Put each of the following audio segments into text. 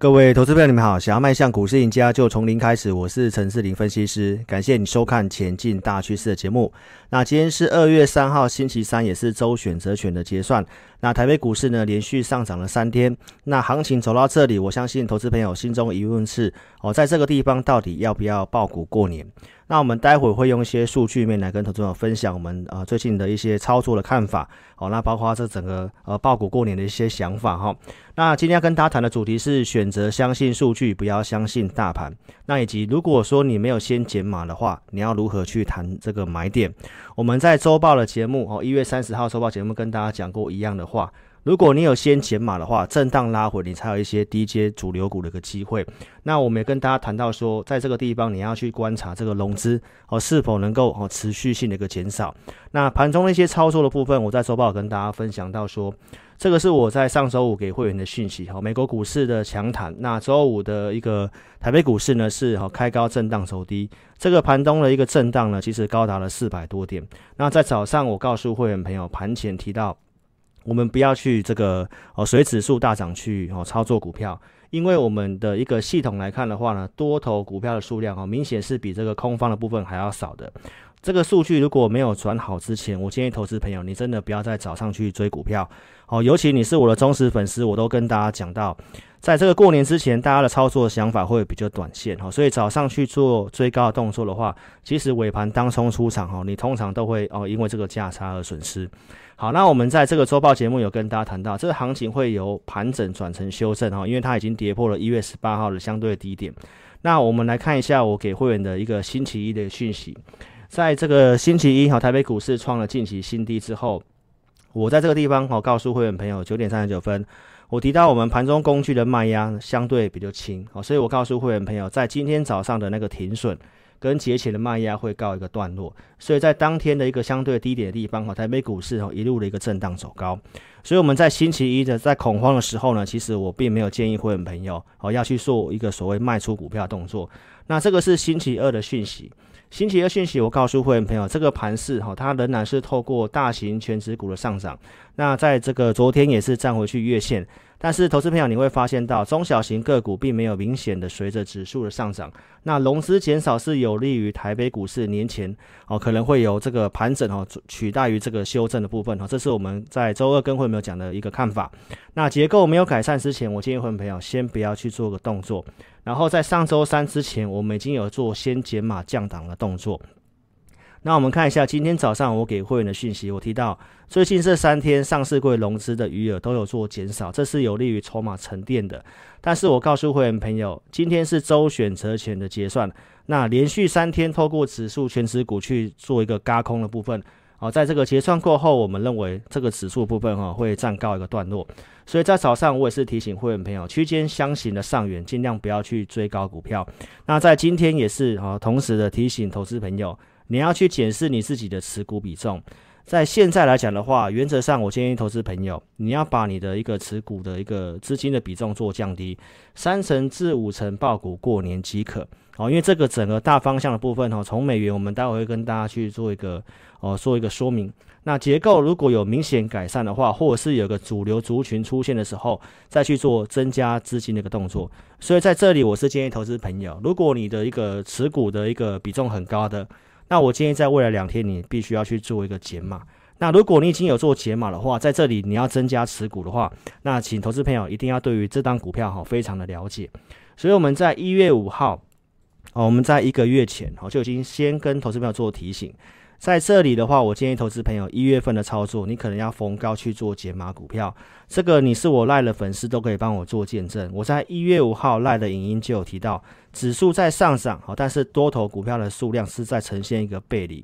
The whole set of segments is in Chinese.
各位投资朋友，你们好！想要迈向股市赢家，就从零开始。我是陈士林分析师，感谢你收看《前进大趋势》的节目。那今天是二月三号，星期三，也是周选择权的结算。那台北股市呢，连续上涨了三天。那行情走到这里，我相信投资朋友心中疑问是：哦，在这个地方到底要不要爆股过年？那我们待会会用一些数据面来跟投资朋友分享我们呃最近的一些操作的看法。哦，那包括这整个呃爆股过年的一些想法哈。那今天要跟大家谈的主题是选择相信数据，不要相信大盘。那以及如果说你没有先减码的话，你要如何去谈这个买点？我们在周报的节目哦，一月三十号周报节目跟大家讲过一样的话。如果你有先减码的话，震荡拉回，你才有一些低阶主流股的一个机会。那我们也跟大家谈到说，在这个地方你要去观察这个融资哦是否能够哦持续性的一个减少。那盘中的一些操作的部分，我在周报跟大家分享到说，这个是我在上周五给会员的讯息哈。美国股市的强弹，那周五的一个台北股市呢是哈开高震荡走低，这个盘中的一个震荡呢其实高达了四百多点。那在早上我告诉会员朋友，盘前提到。我们不要去这个哦，随指数大涨去哦操作股票，因为我们的一个系统来看的话呢，多头股票的数量哦，明显是比这个空方的部分还要少的。这个数据如果没有转好之前，我建议投资朋友，你真的不要在早上去追股票哦，尤其你是我的忠实粉丝，我都跟大家讲到，在这个过年之前，大家的操作想法会比较短线哈，所以早上去做追高的动作的话，其实尾盘当冲出场哈，你通常都会哦因为这个价差而损失。好，那我们在这个周报节目有跟大家谈到，这个行情会由盘整转成修正哈，因为它已经跌破了一月十八号的相对低点。那我们来看一下我给会员的一个星期一的讯息，在这个星期一哈，台北股市创了近期新低之后，我在这个地方哈告诉会员朋友，九点三十九分，我提到我们盘中工具的卖压相对比较轻，好，所以我告诉会员朋友，在今天早上的那个停损。跟节前的卖压会告一个段落，所以在当天的一个相对低点的地方哈，台北股市哈一路的一个震荡走高，所以我们在星期一的在恐慌的时候呢，其实我并没有建议会员朋友哦要去做一个所谓卖出股票动作。那这个是星期二的讯息，星期二讯息我告诉会员朋友，这个盘势哈它仍然是透过大型全值股的上涨，那在这个昨天也是站回去月线。但是，投资朋友，你会发现到中小型个股并没有明显的随着指数的上涨。那融资减少是有利于台北股市年前哦，可能会有这个盘整哦，取代于这个修正的部分哈。这是我们在周二跟会没有讲的一个看法。那结构没有改善之前，我建议会朋友先不要去做个动作。然后在上周三之前，我们已经有做先减码降档的动作。那我们看一下今天早上我给会员的讯息，我提到最近这三天上市柜融资的余额都有做减少，这是有利于筹码沉淀的。但是我告诉会员朋友，今天是周选择权的结算，那连续三天透过指数权值股去做一个轧空的部分，哦，在这个结算过后，我们认为这个指数部分哈会暂告一个段落。所以在早上我也是提醒会员朋友，区间箱型的上缘尽量不要去追高股票。那在今天也是啊，同时的提醒投资朋友。你要去检视你自己的持股比重，在现在来讲的话，原则上我建议投资朋友，你要把你的一个持股的一个资金的比重做降低，三成至五成抱股过年即可。哦，因为这个整个大方向的部分哈，从美元我们待会会跟大家去做一个哦，做一个说明。那结构如果有明显改善的话，或者是有个主流族群出现的时候，再去做增加资金的一个动作。所以在这里我是建议投资朋友，如果你的一个持股的一个比重很高的。那我建议在未来两天，你必须要去做一个减码。那如果你已经有做解码的话，在这里你要增加持股的话，那请投资朋友一定要对于这张股票哈非常的了解。所以我们在一月五号，哦，我们在一个月前哦就已经先跟投资朋友做提醒。在这里的话，我建议投资朋友一月份的操作，你可能要逢高去做解码股票。这个你是我赖的粉丝都可以帮我做见证。我在一月五号赖的影音就有提到，指数在上涨，好，但是多头股票的数量是在呈现一个背离。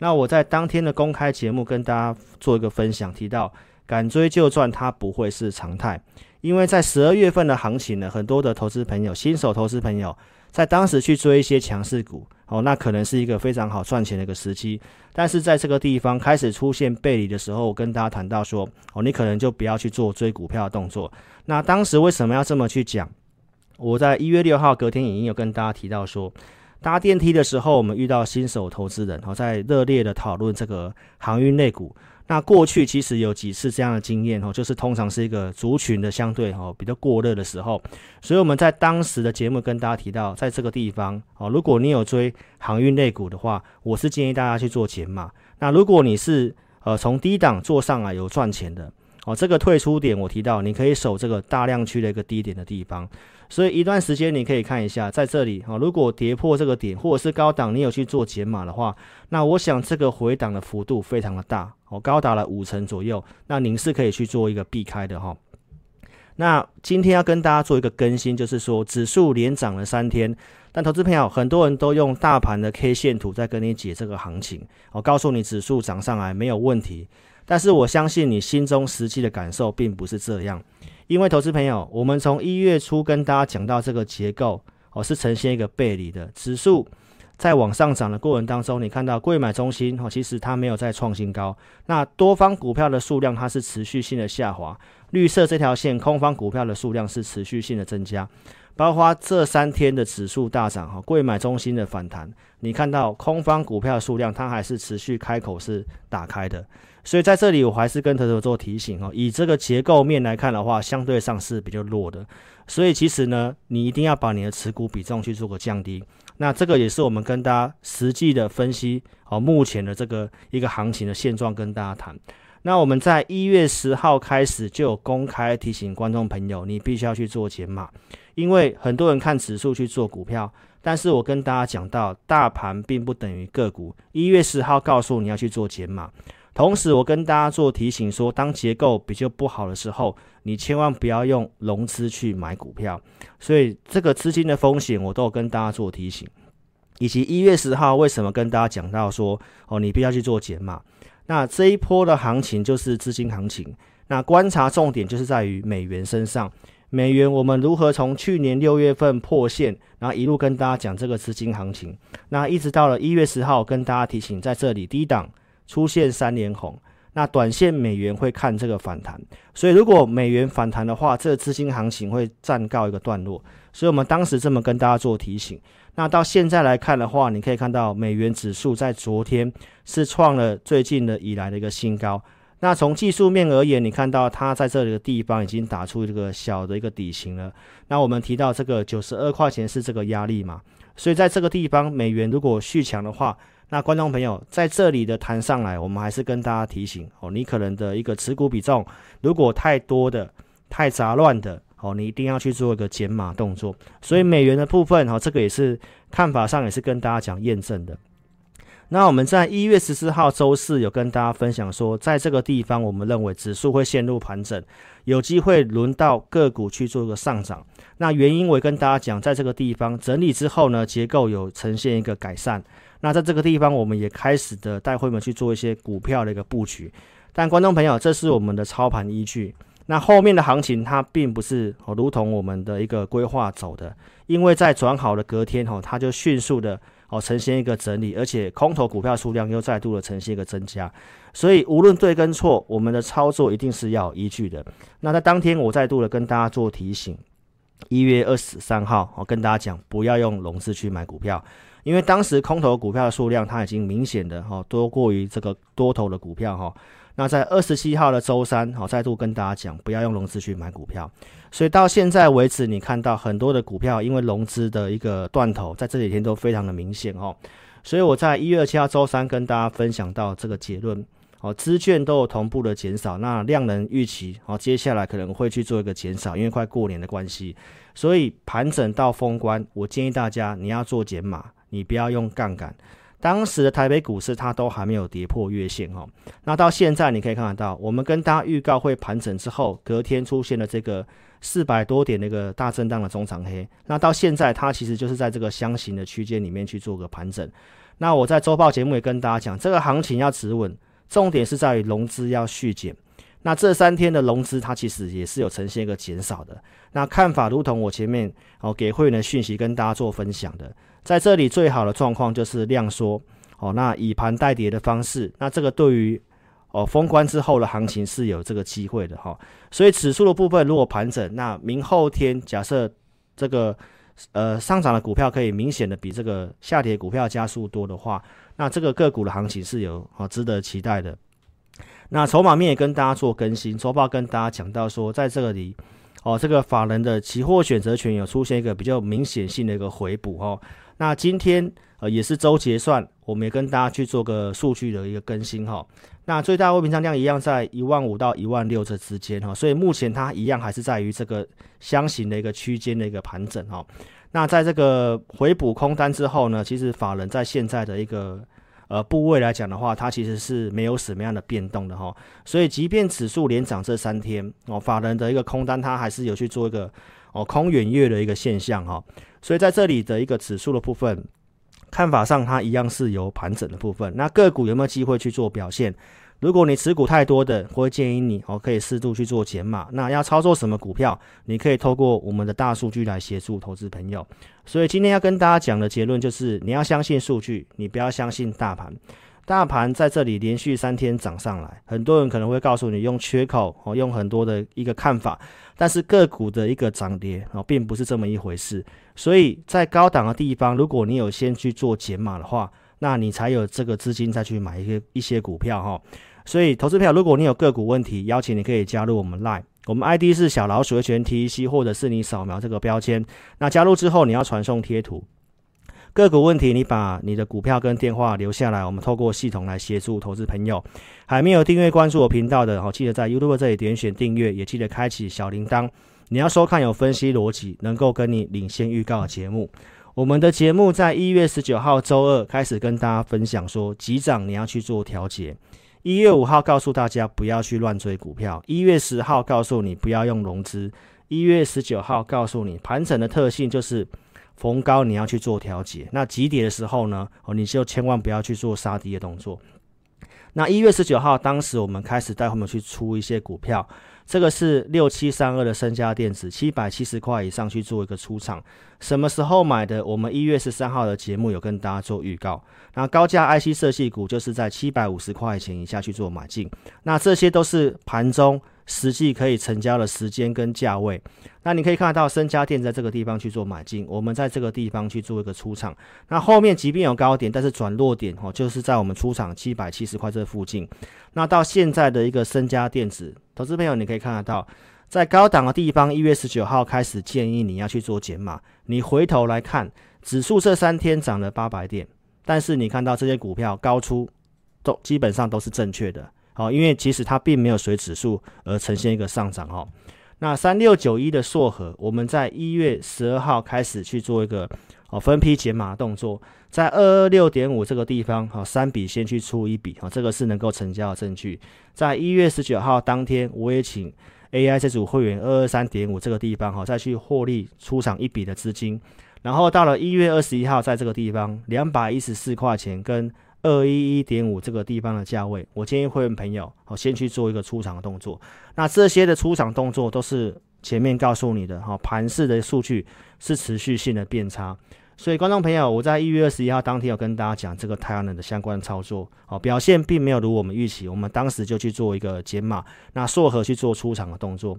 那我在当天的公开节目跟大家做一个分享，提到敢追就赚，它不会是常态，因为在十二月份的行情呢，很多的投资朋友、新手投资朋友在当时去追一些强势股。哦，那可能是一个非常好赚钱的一个时期，但是在这个地方开始出现背离的时候，我跟大家谈到说，哦，你可能就不要去做追股票的动作。那当时为什么要这么去讲？我在一月六号隔天已经有跟大家提到说，搭电梯的时候，我们遇到新手投资人，然哦，在热烈的讨论这个航运类股。那过去其实有几次这样的经验哦，就是通常是一个族群的相对哦比较过热的时候，所以我们在当时的节目跟大家提到，在这个地方哦，如果你有追航运类股的话，我是建议大家去做减码。那如果你是呃从低档做上来有赚钱的哦，这个退出点我提到，你可以守这个大量区的一个低点的地方。所以一段时间你可以看一下，在这里哦，如果跌破这个点，或者是高档你有去做减码的话，那我想这个回档的幅度非常的大哦，高达了五成左右，那您是可以去做一个避开的哈。那今天要跟大家做一个更新，就是说指数连涨了三天，但投资朋友很多人都用大盘的 K 线图在跟你解这个行情，我告诉你指数涨上来没有问题，但是我相信你心中实际的感受并不是这样。因为投资朋友，我们从一月初跟大家讲到这个结构哦，是呈现一个背离的指数，在往上涨的过程当中，你看到贵买中心哈，其实它没有再创新高，那多方股票的数量它是持续性的下滑，绿色这条线空方股票的数量是持续性的增加，包括这三天的指数大涨哈，贵买中心的反弹，你看到空方股票的数量它还是持续开口是打开的。所以在这里，我还是跟投资做提醒哦。以这个结构面来看的话，相对上是比较弱的。所以其实呢，你一定要把你的持股比重去做个降低。那这个也是我们跟大家实际的分析哦，目前的这个一个行情的现状跟大家谈。那我们在一月十号开始就有公开提醒观众朋友，你必须要去做减码，因为很多人看指数去做股票，但是我跟大家讲到，大盘并不等于个股。一月十号告诉你要去做减码。同时，我跟大家做提醒说，当结构比较不好的时候，你千万不要用融资去买股票。所以，这个资金的风险，我都有跟大家做提醒。以及一月十号为什么跟大家讲到说，哦，你必须要去做减码。那这一波的行情就是资金行情。那观察重点就是在于美元身上。美元我们如何从去年六月份破线，然后一路跟大家讲这个资金行情。那一直到了一月十号，跟大家提醒在这里低档。出现三连红，那短线美元会看这个反弹，所以如果美元反弹的话，这个资金行情会暂告一个段落。所以我们当时这么跟大家做提醒。那到现在来看的话，你可以看到美元指数在昨天是创了最近的以来的一个新高。那从技术面而言，你看到它在这里的地方已经打出这个小的一个底型了。那我们提到这个九十二块钱是这个压力嘛？所以在这个地方，美元如果续强的话，那观众朋友在这里的弹上来，我们还是跟大家提醒哦，你可能的一个持股比重，如果太多的、太杂乱的哦，你一定要去做一个减码动作。所以美元的部分哈，这个也是看法上也是跟大家讲验证的。那我们在一月十四号周四有跟大家分享说，在这个地方我们认为指数会陷入盘整，有机会轮到个股去做一个上涨。那原因我也跟大家讲，在这个地方整理之后呢，结构有呈现一个改善。那在这个地方，我们也开始的带会们去做一些股票的一个布局。但观众朋友，这是我们的操盘依据。那后面的行情它并不是哦，如同我们的一个规划走的，因为在转好的隔天哈，它就迅速的哦呈现一个整理，而且空头股票数量又再度的呈现一个增加。所以无论对跟错，我们的操作一定是要有依据的。那在当天，我再度的跟大家做提醒，一月二十三号，我跟大家讲，不要用融资去买股票。因为当时空头股票的数量，它已经明显的哈多过于这个多头的股票哈。那在二十七号的周三，好再度跟大家讲，不要用融资去买股票。所以到现在为止，你看到很多的股票，因为融资的一个断头，在这几天都非常的明显哦。所以我在一月二七号周三跟大家分享到这个结论，哦，资券都有同步的减少，那量能预期哦，接下来可能会去做一个减少，因为快过年的关系。所以盘整到封关，我建议大家你要做减码。你不要用杠杆，当时的台北股市它都还没有跌破月线哦。那到现在你可以看得到，我们跟大家预告会盘整之后，隔天出现了这个四百多点那个大震荡的中长黑。那到现在它其实就是在这个箱型的区间里面去做个盘整。那我在周报节目也跟大家讲，这个行情要止稳，重点是在于融资要续减。那这三天的融资它其实也是有呈现一个减少的。那看法如同我前面哦给会员的讯息跟大家做分享的。在这里最好的状况就是量缩哦，那以盘带跌的方式，那这个对于哦封关之后的行情是有这个机会的哈、哦。所以指数的部分如果盘整，那明后天假设这个呃上涨的股票可以明显的比这个下跌股票加速多的话，那这个个股的行情是有哦值得期待的。那筹码面也跟大家做更新，周报跟大家讲到说，在这里哦，这个法人的期货选择权有出现一个比较明显性的一个回补哦。那今天呃也是周结算，我们也跟大家去做个数据的一个更新哈、哦。那最大未平仓量一样在一万五到一万六这之间哈，所以目前它一样还是在于这个箱型的一个区间的一个盘整哈。那在这个回补空单之后呢，其实法人在现在的一个呃部位来讲的话，它其实是没有什么样的变动的哈。所以即便指数连涨这三天哦，法人的一个空单它还是有去做一个哦空远月的一个现象哈。所以在这里的一个指数的部分看法上，它一样是有盘整的部分。那个股有没有机会去做表现？如果你持股太多的，我会建议你哦，可以适度去做减码。那要操作什么股票？你可以透过我们的大数据来协助投资朋友。所以今天要跟大家讲的结论就是，你要相信数据，你不要相信大盘。大盘在这里连续三天涨上来，很多人可能会告诉你用缺口哦，用很多的一个看法，但是个股的一个涨跌哦，并不是这么一回事。所以在高档的地方，如果你有先去做减码的话，那你才有这个资金再去买一些一些股票哈。所以，投资票，如果你有个股问题，邀请你可以加入我们 Line，我们 ID 是小老鼠的全 TEC，或者是你扫描这个标签。那加入之后，你要传送贴图。个股问题，你把你的股票跟电话留下来，我们透过系统来协助投资朋友。还没有订阅关注我频道的，好，记得在 YouTube 这里点选订阅，也记得开启小铃铛。你要收看有分析逻辑，能够跟你领先预告的节目。我们的节目在一月十九号周二开始跟大家分享说，急涨你要去做调节。一月五号告诉大家不要去乱追股票，一月十号告诉你不要用融资，一月十九号告诉你盘整的特性就是逢高你要去做调节，那急跌的时候呢，哦你就千万不要去做杀跌的动作。那一月十九号，当时我们开始带他们去出一些股票。这个是六七三二的升佳电子，七百七十块以上去做一个出场。什么时候买的？我们一月十三号的节目有跟大家做预告。那高价 IC 设计股就是在七百五十块钱以下去做买进。那这些都是盘中。实际可以成交的时间跟价位，那你可以看到，升佳电在这个地方去做买进，我们在这个地方去做一个出场。那后面即便有高点，但是转弱点哦，就是在我们出场七百七十块这附近。那到现在的一个升佳电子，投资朋友你可以看得到，在高档的地方，一月十九号开始建议你要去做减码。你回头来看，指数这三天涨了八百点，但是你看到这些股票高出，都基本上都是正确的。好，因为其实它并没有随指数而呈现一个上涨哦。那三六九一的硕和，我们在一月十二号开始去做一个哦分批减码动作，在二二六点五这个地方，好三笔先去出一笔，好这个是能够成交的证据。在一月十九号当天，我也请 AI 这组会员二二三点五这个地方，好再去获利出场一笔的资金。然后到了一月二十一号，在这个地方两百一十四块钱跟。二一一点五这个地方的价位，我建议会员朋友好先去做一个出场的动作。那这些的出场动作都是前面告诉你的哈，盘势的数据是持续性的变差。所以观众朋友，我在一月二十一号当天有跟大家讲这个太阳能的相关操作，好表现并没有如我们预期，我们当时就去做一个减码，那硕和去做出场的动作。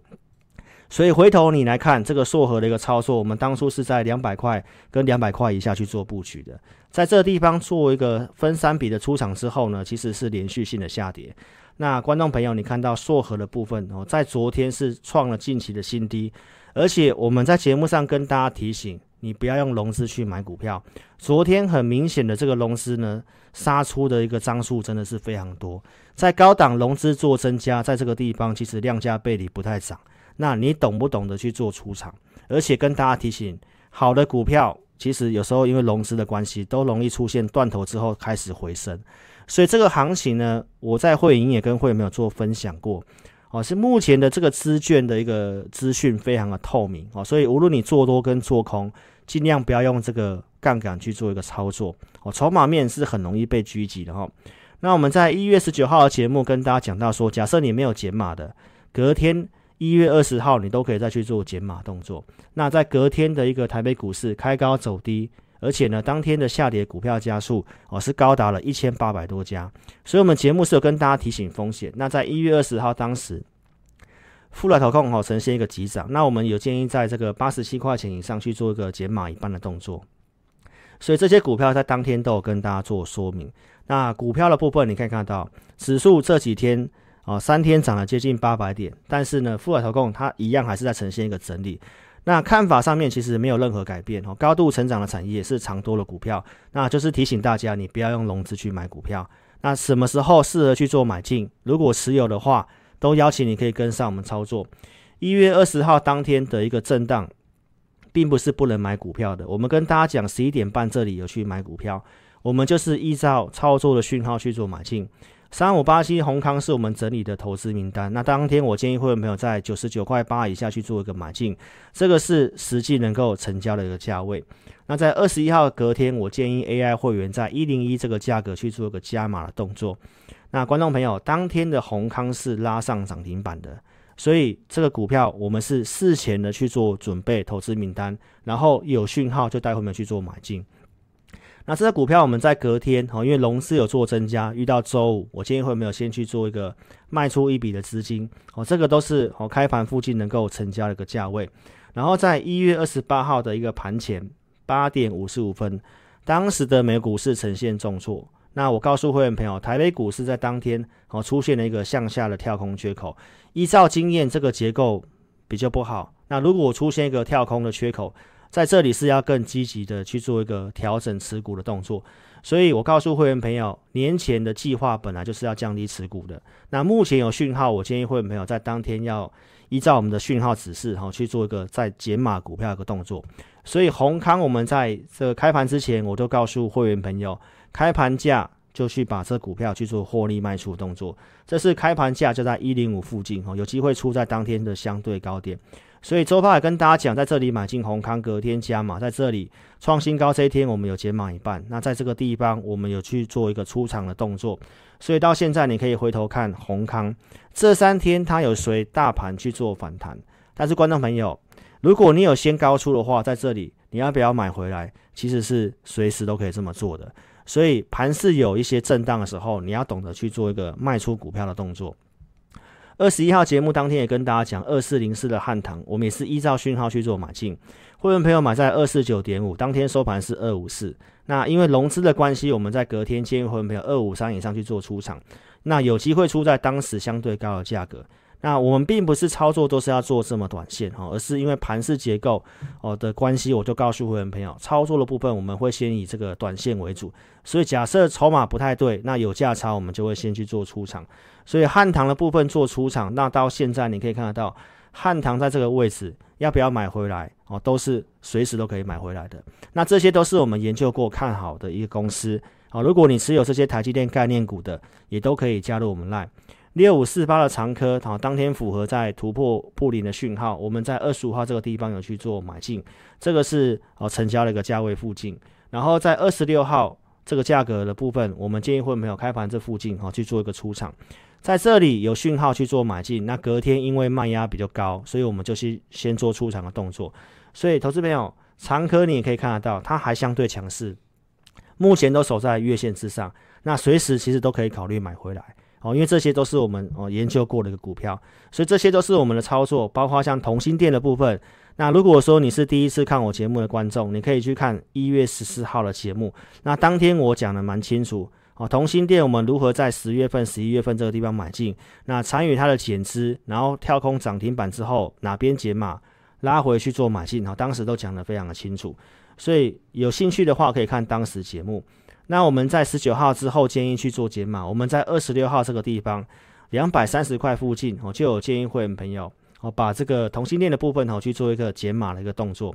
所以回头你来看这个硕和的一个操作，我们当初是在两百块跟两百块以下去做布局的，在这个地方做一个分三笔的出场之后呢，其实是连续性的下跌。那观众朋友，你看到硕和的部分哦，在昨天是创了近期的新低，而且我们在节目上跟大家提醒，你不要用融资去买股票。昨天很明显的这个融资呢，杀出的一个张数真的是非常多，在高档融资做增加，在这个地方其实量价背离不太涨。那你懂不懂得去做出场？而且跟大家提醒，好的股票其实有时候因为融资的关系，都容易出现断头之后开始回升。所以这个行情呢，我在会营也跟会员没有做分享过。哦，是目前的这个资券的一个资讯非常的透明哦，所以无论你做多跟做空，尽量不要用这个杠杆去做一个操作哦。筹码面是很容易被狙击的哈。那我们在一月十九号的节目跟大家讲到说，假设你没有减码的，隔天。一月二十号，你都可以再去做减码动作。那在隔天的一个台北股市开高走低，而且呢，当天的下跌股票家数哦是高达了一千八百多家。所以，我们节目是有跟大家提醒风险。那在一月二十号当时，富来投控哦呈现一个急涨，那我们有建议在这个八十七块钱以上去做一个减码一半的动作。所以这些股票在当天都有跟大家做说明。那股票的部分，你可以看到指数这几天。哦，三天涨了接近八百点，但是呢，富海投控它一样还是在呈现一个整理。那看法上面其实没有任何改变哦，高度成长的产业是长多的股票，那就是提醒大家，你不要用融资去买股票。那什么时候适合去做买进？如果持有的话，都邀请你可以跟上我们操作。一月二十号当天的一个震荡，并不是不能买股票的。我们跟大家讲，十一点半这里有去买股票，我们就是依照操作的讯号去做买进。三五八七閎康是我们整理的投资名单。那当天我建议会员朋友在九十九块八以下去做一个买进，这个是实际能够成交的一个价位。那在二十一号隔天，我建议 AI 会员在一零一这个价格去做一个加码的动作。那观众朋友，当天的閎康是拉上涨停板的，所以这个股票我们是事前的去做准备投资名单，然后有讯号就带会员去做买进。那这个股票我们在隔天哦，因为融资有做增加，遇到周五，我建议会没有先去做一个卖出一笔的资金哦，这个都是哦开盘附近能够成交的一个价位。然后在一月二十八号的一个盘前八点五十五分，当时的美股是呈现重挫。那我告诉会员朋友，台北股市在当天哦出现了一个向下的跳空缺口，依照经验，这个结构比较不好。那如果出现一个跳空的缺口，在这里是要更积极的去做一个调整持股的动作，所以我告诉会员朋友，年前的计划本来就是要降低持股的。那目前有讯号，我建议会员朋友在当天要依照我们的讯号指示，哈，去做一个再减码股票一个动作。所以宏康我们在这个开盘之前，我都告诉会员朋友，开盘价就去把这股票去做获利卖出动作。这是开盘价就在一零五附近，哈，有机会出在当天的相对高点。所以周爸也跟大家讲，在这里买进閎康，隔天加码，在这里创新高这一天，我们有减码一半。那在这个地方，我们有去做一个出场的动作。所以到现在，你可以回头看閎康这三天，它有随大盘去做反弹。但是观众朋友，如果你有先高出的话，在这里你要不要买回来？其实是随时都可以这么做的。所以盘势有一些震荡的时候，你要懂得去做一个卖出股票的动作。二十一号节目当天也跟大家讲，二四零四的汉唐，我们也是依照讯号去做买进。会员朋友买在二四九点五，当天收盘是二五四。那因为融资的关系，我们在隔天建议会员朋友二五三以上去做出场，那有机会出在当时相对高的价格。那我们并不是操作都是要做这么短线哈，而是因为盘势结构哦的关系，我就告诉会员朋友，操作的部分我们会先以这个短线为主。所以假设筹码不太对，那有价差我们就会先去做出场。所以汉唐的部分做出场，那到现在你可以看得到，汉唐在这个位置要不要买回来哦，都是随时都可以买回来的。那这些都是我们研究过看好的一个公司啊。如果你持有这些台积电概念股的，也都可以加入我们 Line。六五四八的长科，好，当天符合在突破布林的讯号，我们在二十五号这个地方有去做买进，这个是哦成交的一个价位附近。然后在二十六号这个价格的部分，我们建议会没有开盘这附近哈去做一个出场，在这里有讯号去做买进。那隔天因为卖压比较高，所以我们就先先做出场的动作。所以投资朋友，长科你也可以看得到，它还相对强势，目前都守在月线之上，那随时其实都可以考虑买回来。哦，因为这些都是我们哦研究过的一个股票，所以这些都是我们的操作，包括像同心店的部分。那如果说你是第一次看我节目的观众，你可以去看一月十四号的节目。那当天我讲的蛮清楚哦，同心店我们如何在十月份、十一月份这个地方买进，那参与它的减资，然后跳空涨停板之后哪边减码拉回去做买进，哈，当时都讲得非常的清楚。所以有兴趣的话，可以看当时节目。那我们在十九号之后建议去做减码，我们在二十六号这个地方两百三十块附近哦，就有建议会员朋友哦，把这个同性恋的部分哦去做一个减码的一个动作。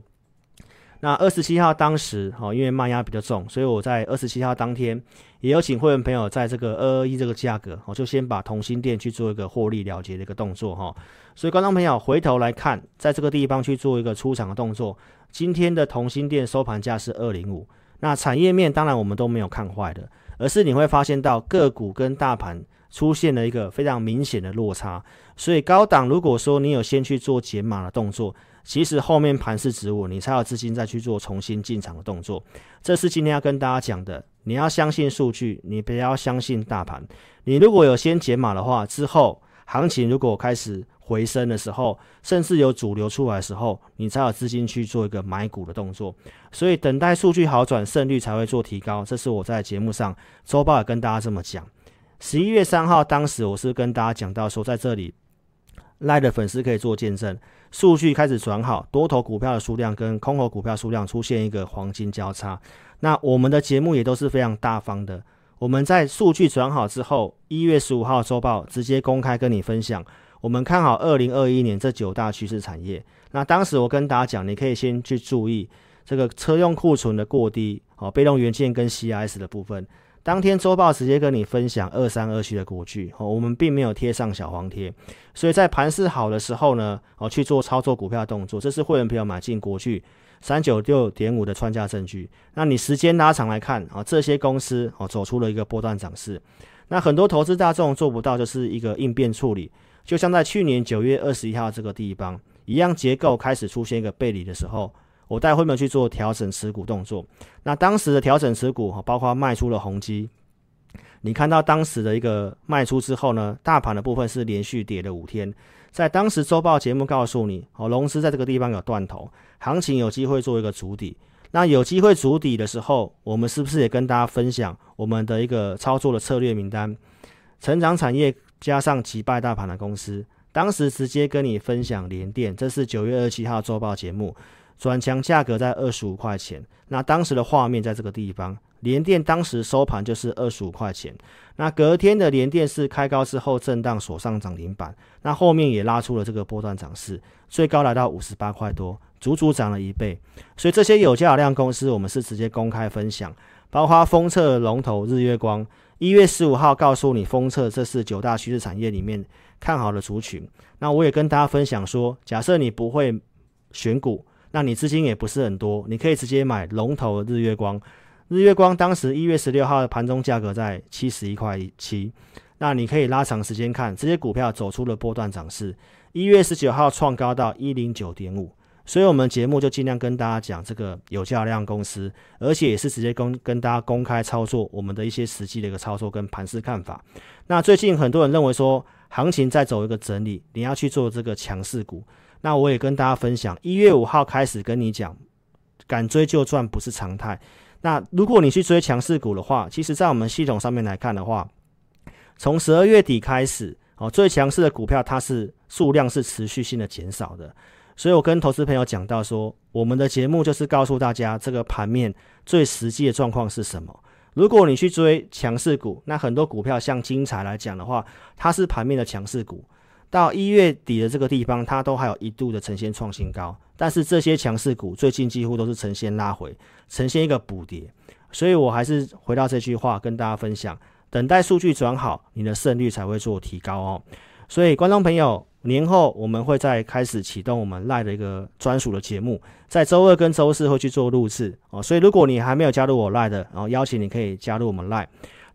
那二十七号当时哦，因为卖压比较重，所以我在二十七号当天也有请会员朋友在这个二二一这个价格，我就先把同心店去做一个获利了结的一个动作哈。所以观众朋友回头来看，在这个地方去做一个出场的动作，今天的同心店收盘价是二零五。那产业面当然我们都没有看坏的，而是你会发现到个股跟大盘出现了一个非常明显的落差。所以高档如果说你有先去做减码的动作，其实后面盘势止稳，你才有资金再去做重新进场的动作。这是今天要跟大家讲的，你要相信数据，你不要相信大盘。你如果有先减码的话，之后行情如果开始。回升的时候，甚至有主流出来的时候，你才有资金去做一个买股的动作。所以等待数据好转，胜率才会做提高。这是我在节目上周报也跟大家这么讲。十一月三号，当时我是跟大家讲到说，在这里赖的粉丝可以做见证，数据开始转好，多头股票的数量跟空头股票数量出现一个黄金交叉。那我们的节目也都是非常大方的，我们在数据转好之后，一月十五号周报直接公开跟你分享，我们看好二零二一年这九大趋势产业。那当时我跟大家讲，你可以先去注意这个车用库存的过低，哦，被动元件跟 CIS 的部分。当天周报直接跟你分享二三二七的国巨，哦，我们并没有贴上小黄贴，所以在盘势好的时候呢，哦，去做操作股票动作，这是会员朋友买进国巨三九六点五的穿价证据。那你时间拉长来看，啊，这些公司哦走出了一个波段涨势。那很多投资大众做不到，就是一个应变处理，就像在去年九月二十一号这个地方一样，结构开始出现一个背离的时候。我带会员去做调整持股动作，那当时的调整持股哈，包括卖出了宏基。你看到当时的一个卖出之后呢，大盘的部分是连续跌了五天。在当时周报节目告诉你，哦，龙狮在这个地方有断头，行情有机会做一个筑底。那有机会筑底的时候，我们是不是也跟大家分享我们的一个操作的策略名单？成长产业加上击败大盘的公司，当时直接跟你分享联电，这是九月二十七号周报节目。转强价格在二十五块钱，那当时的画面在这个地方，联电当时收盘就是二十五块钱，那隔天的联电是开高之后震荡所上涨停板，那后面也拉出了这个波段涨势，最高来到五十八块多，足足涨了一倍。所以这些有价量公司，我们是直接公开分享，包括封测龙头日月光，一月十五号告诉你封测这是九大趋势产业里面看好的族群，那我也跟大家分享说，假设你不会选股。那你资金也不是很多，你可以直接买龙头的日月光。日月光当时一月十六号的盘中价格在七十一块七，那你可以拉长时间看，这些股票走出了波段涨势。一月十九号创高到一零九点五，所以我们节目就尽量跟大家讲这个有价量公司，而且也是直接跟跟大家公开操作我们的一些实际的一个操作跟盘势看法。那最近很多人认为说行情在走一个整理，你要去做这个强势股。那我也跟大家分享，一月五号开始跟你讲，敢追就赚不是常态。那如果你去追强势股的话，其实在我们系统上面来看的话，从十二月底开始，哦，最强势的股票它是数量是持续性的减少的。所以我跟投资朋友讲到说，我们的节目就是告诉大家这个盘面最实际的状况是什么。如果你去追强势股，那很多股票像精彩来讲的话，它是盘面的强势股。到一月底的这个地方，它都还有一度的呈现创新高，但是这些强势股最近几乎都是呈现拉回，呈现一个补跌，所以我还是回到这句话跟大家分享：等待数据转好，你的胜率才会做提高哦。所以观众朋友，年后我们会再开始启动我们 LINE 的一个专属的节目，在周二跟周四会去做录制哦。所以如果你还没有加入我 LINE 的，然后邀请你可以加入我们 LINE。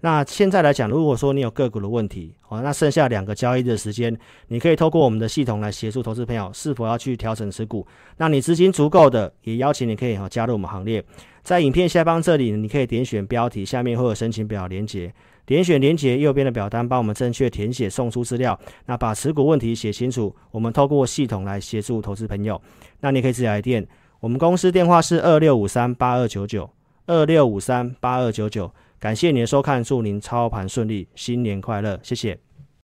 那现在来讲，如果说你有个股的问题，哦，那剩下两个交易的时间，你可以透过我们的系统来协助投资朋友是否要去调整持股。那你资金足够的，也邀请你可以哈加入我们行列。在影片下方这里，你可以点选标题，下面会有申请表连接，点选连接右边的表单，帮我们正确填写送出资料。那把持股问题写清楚，我们透过系统来协助投资朋友。那你可以自己来电，我们公司电话是二六五三八二九九二六五三八二九九。感谢您的收看，祝您操盘顺利，新年快乐，谢谢。